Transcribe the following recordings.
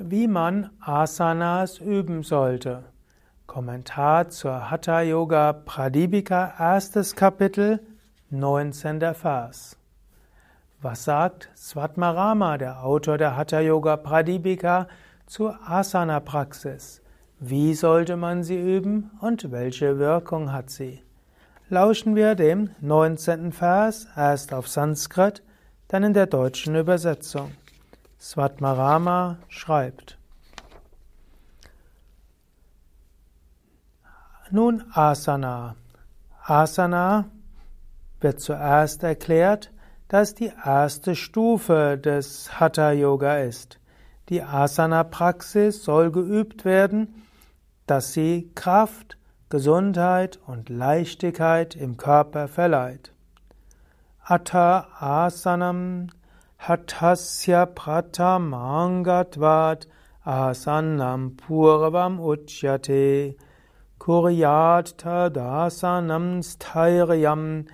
Wie man Asanas üben sollte. Kommentar zur Hatha Yoga Pradipika, erstes Kapitel, 19. Vers. Was sagt Svatmarama, der Autor der Hatha Yoga Pradipika, zur Asana Praxis? Wie sollte man sie üben und welche Wirkung hat sie? Lauschen wir dem 19. Vers, erst auf Sanskrit, dann in der deutschen Übersetzung. Svatmarama schreibt. Nun Asana. Asana wird zuerst erklärt, dass die erste Stufe des Hatha Yoga ist. Die Asana-Praxis soll geübt werden, dass sie Kraft, Gesundheit und Leichtigkeit im Körper verleiht. Atta Asanam Hatasya Pratamangatvat Asanam Purvam Uchyate Kuryat Tadasanam Stairyam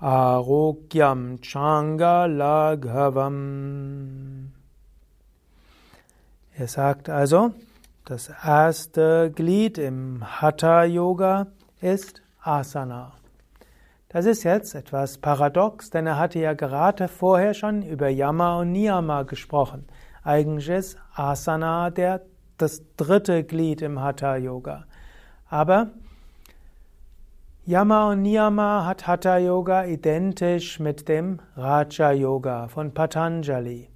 Arogyam Changalaghavam. Er sagt also, das erste Glied im Hatha Yoga ist Asana. Das ist jetzt etwas paradox, denn er hatte ja gerade vorher schon über Yama und Niyama gesprochen. Eigentlich ist Asana der, das dritte Glied im Hatha Yoga. Aber Yama und Niyama hat Hatha Yoga identisch mit dem Raja Yoga von Patanjali.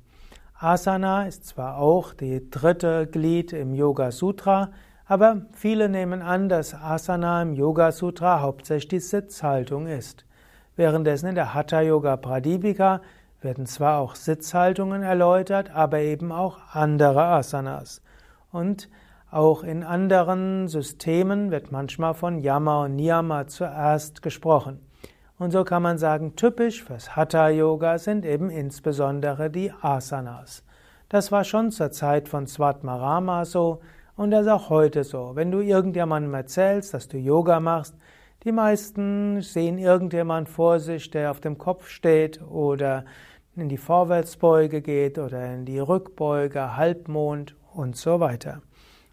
Asana ist zwar auch die dritte Glied im Yoga Sutra, aber viele nehmen an, dass Asana im Yoga Sutra hauptsächlich die Sitzhaltung ist. Währenddessen in der Hatha Yoga Pradipika werden zwar auch Sitzhaltungen erläutert, aber eben auch andere Asanas. Und auch in anderen Systemen wird manchmal von Yama und Niyama zuerst gesprochen. Und so kann man sagen, typisch fürs Hatha Yoga sind eben insbesondere die Asanas. Das war schon zur Zeit von Svatmarama so, und das ist auch heute so. Wenn du irgendjemandem erzählst, dass du Yoga machst, die meisten sehen irgendjemand vor sich, der auf dem Kopf steht oder in die Vorwärtsbeuge geht oder in die Rückbeuge, Halbmond und so weiter.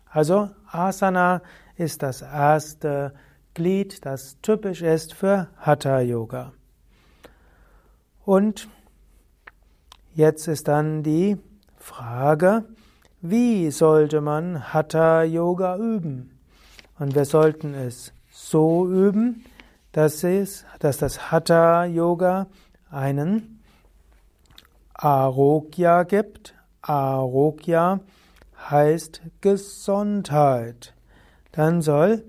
Also Asana ist das erste Glied, das typisch ist für Hatha Yoga. Und jetzt ist dann die Frage, wie sollte man Hatha Yoga üben? Und wir sollten es so üben, dass, es, dass das Hatha Yoga einen Arogya gibt. Arogya heißt Gesundheit. Dann soll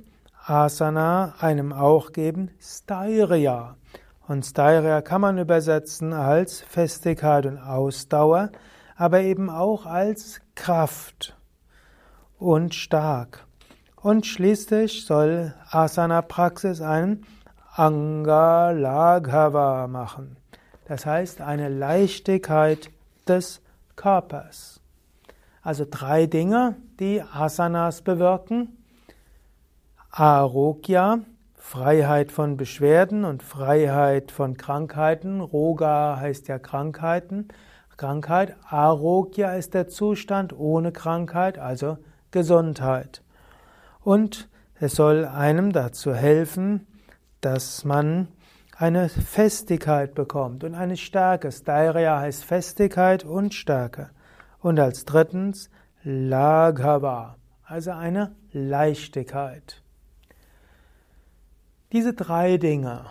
Asana einem auch geben Stairya. Und Stairya kann man übersetzen als Festigkeit und Ausdauer aber eben auch als Kraft und stark. Und schließlich soll Asana-Praxis ein Angalaghava machen. Das heißt eine Leichtigkeit des Körpers. Also drei Dinge, die Asanas bewirken. Arogya, Freiheit von Beschwerden und Freiheit von Krankheiten. Roga heißt ja Krankheiten. Krankheit. Arogya ist der Zustand ohne Krankheit, also Gesundheit. Und es soll einem dazu helfen, dass man eine Festigkeit bekommt und eine Stärke. Stairya heißt Festigkeit und Stärke. Und als drittens Laghava, also eine Leichtigkeit. Diese drei Dinge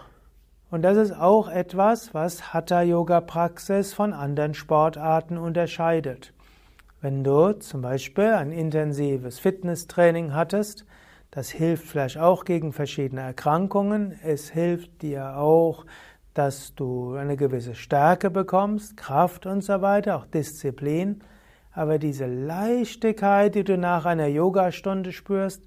und das ist auch etwas, was Hatha-Yoga-Praxis von anderen Sportarten unterscheidet. Wenn du zum Beispiel ein intensives Fitnesstraining hattest, das hilft vielleicht auch gegen verschiedene Erkrankungen. Es hilft dir auch, dass du eine gewisse Stärke bekommst, Kraft und so weiter, auch Disziplin. Aber diese Leichtigkeit, die du nach einer Yogastunde spürst,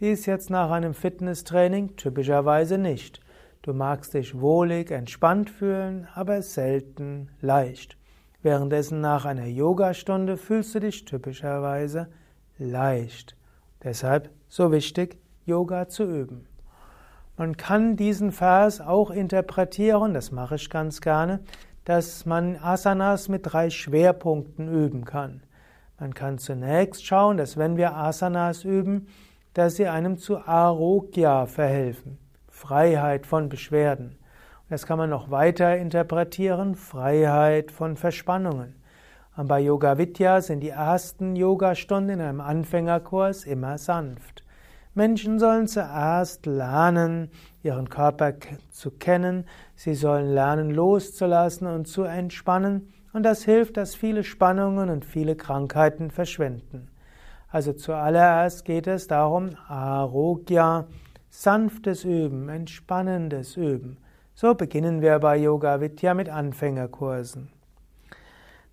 die ist jetzt nach einem Fitnesstraining typischerweise nicht. Du magst dich wohlig, entspannt fühlen, aber selten leicht. Währenddessen nach einer Yogastunde fühlst du dich typischerweise leicht. Deshalb so wichtig, Yoga zu üben. Man kann diesen Vers auch interpretieren, das mache ich ganz gerne, dass man Asanas mit drei Schwerpunkten üben kann. Man kann zunächst schauen, dass wenn wir Asanas üben, dass sie einem zu Arogya verhelfen, Freiheit von Beschwerden. Das kann man noch weiter interpretieren, Freiheit von Verspannungen. Und bei Yoga Vidya sind die ersten Yogastunden in einem Anfängerkurs immer sanft. Menschen sollen zuerst lernen, ihren Körper zu kennen, sie sollen lernen loszulassen und zu entspannen, und das hilft, dass viele Spannungen und viele Krankheiten verschwinden. Also zuallererst geht es darum, Arogya, sanftes Üben, entspannendes Üben. So beginnen wir bei Yoga Vidya mit Anfängerkursen.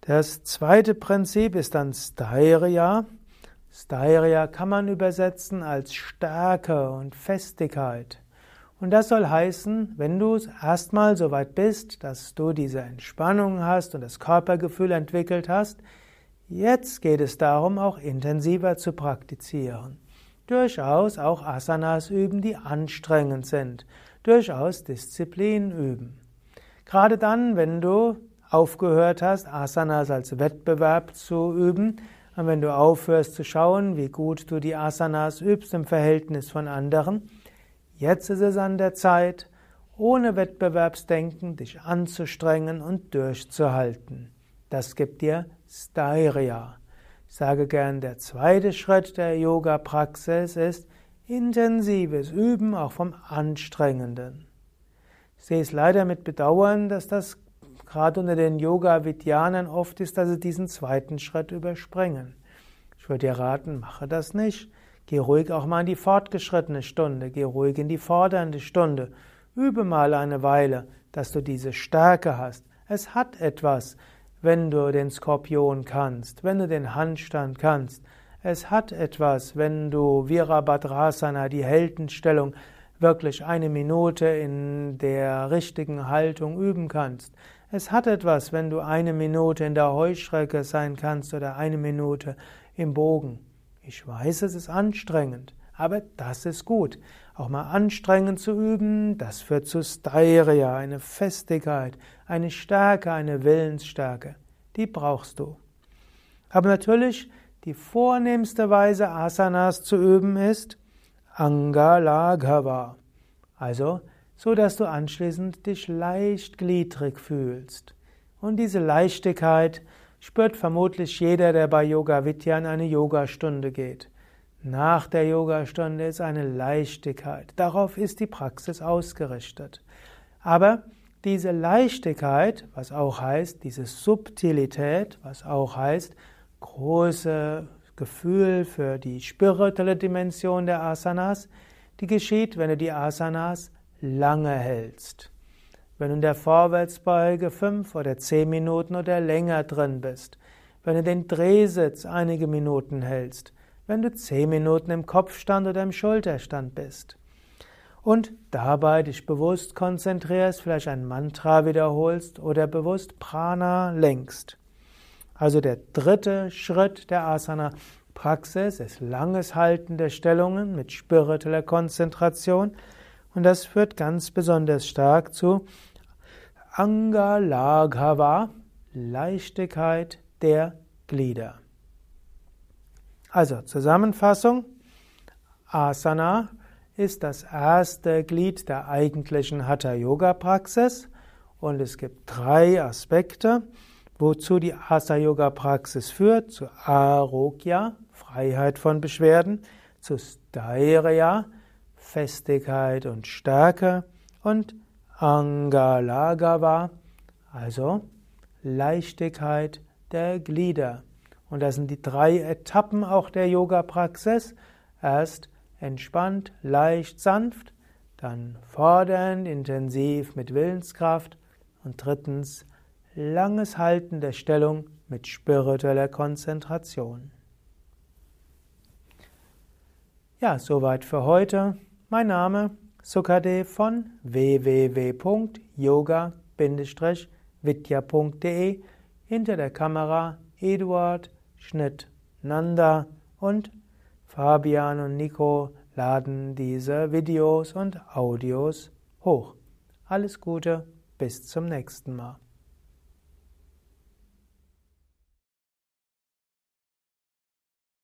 Das zweite Prinzip ist dann Stairya. Stairya kann man übersetzen als Stärke und Festigkeit. Und das soll heißen, wenn du erstmal so weit bist, dass du diese Entspannung hast und das Körpergefühl entwickelt hast, jetzt geht es darum, auch intensiver zu praktizieren. Durchaus auch Asanas üben, die anstrengend sind. Durchaus Disziplin üben. Gerade dann, wenn du aufgehört hast, Asanas als Wettbewerb zu üben, und wenn du aufhörst zu schauen, wie gut du die Asanas übst im Verhältnis von anderen, Jetzt ist es an der Zeit, ohne Wettbewerbsdenken dich anzustrengen und durchzuhalten. Das gibt dir Stairya. Ich sage gern, der zweite Schritt der Yoga-Praxis ist intensives Üben auch vom Anstrengenden. Ich sehe es leider mit Bedauern, dass das gerade unter den Yoga-Vidyanern oft ist, dass sie diesen zweiten Schritt überspringen. Ich würde dir raten, mache das nicht. Geh ruhig auch mal in die fortgeschrittene Stunde, geh ruhig in die fordernde Stunde. Übe mal eine Weile, dass du diese Stärke hast. Es hat etwas, wenn du den Skorpion kannst, wenn du den Handstand kannst. Es hat etwas, wenn du Virabhadrasana, die Heldenstellung, wirklich eine Minute in der richtigen Haltung üben kannst. Es hat etwas, wenn du eine Minute in der Heuschrecke sein kannst oder eine Minute im Bogen. Ich weiß, es ist anstrengend, aber das ist gut. Auch mal anstrengend zu üben, das führt zu Steiria, eine Festigkeit, eine Stärke, eine Willensstärke. Die brauchst du. Aber natürlich, die vornehmste Weise, Asanas zu üben, ist Angalagava. Also, so dass du anschließend dich leicht gliedrig fühlst. Und diese Leichtigkeit spürt vermutlich jeder, der bei Yoga in eine Yogastunde geht. Nach der Yogastunde ist eine Leichtigkeit. Darauf ist die Praxis ausgerichtet. Aber diese Leichtigkeit, was auch heißt, diese Subtilität, was auch heißt, große Gefühl für die spirituelle Dimension der Asanas, die geschieht, wenn du die Asanas lange hältst. Wenn du in der Vorwärtsbeuge fünf oder zehn Minuten oder länger drin bist, wenn du den Drehsitz einige Minuten hältst, wenn du zehn Minuten im Kopfstand oder im Schulterstand bist und dabei dich bewusst konzentrierst, vielleicht ein Mantra wiederholst oder bewusst Prana lenkst. Also der dritte Schritt der Asana-Praxis ist langes Halten der Stellungen mit spiritueller Konzentration und das führt ganz besonders stark zu Angalagava, Leichtigkeit der Glieder. Also Zusammenfassung. Asana ist das erste Glied der eigentlichen Hatha-Yoga-Praxis und es gibt drei Aspekte, wozu die Hatha-Yoga-Praxis führt. Zu Arogya, Freiheit von Beschwerden, zu Stairya, Festigkeit und Stärke und Angalagava, also Leichtigkeit der Glieder. Und das sind die drei Etappen auch der Yoga-Praxis. Erst entspannt, leicht, sanft, dann fordernd, intensiv mit Willenskraft und drittens langes Halten der Stellung mit spiritueller Konzentration. Ja, soweit für heute. Mein Name Sukadev von www.yoga-vidya.de hinter der Kamera Eduard, Schnitt Nanda und Fabian und Nico laden diese Videos und Audios hoch. Alles Gute, bis zum nächsten Mal.